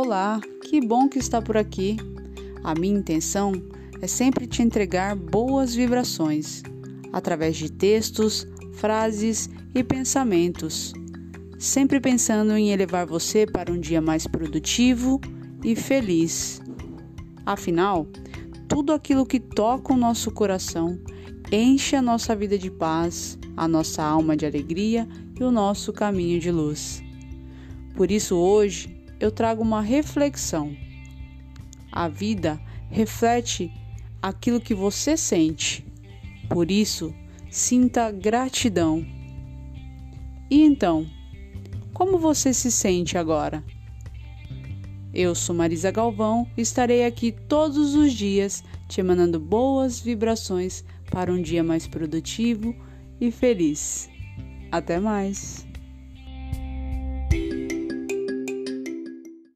Olá, que bom que está por aqui. A minha intenção é sempre te entregar boas vibrações através de textos, frases e pensamentos, sempre pensando em elevar você para um dia mais produtivo e feliz. Afinal, tudo aquilo que toca o nosso coração enche a nossa vida de paz, a nossa alma de alegria e o nosso caminho de luz. Por isso, hoje eu trago uma reflexão. A vida reflete aquilo que você sente. Por isso, sinta gratidão. E então, como você se sente agora? Eu sou Marisa Galvão e estarei aqui todos os dias te emanando boas vibrações para um dia mais produtivo e feliz. Até mais!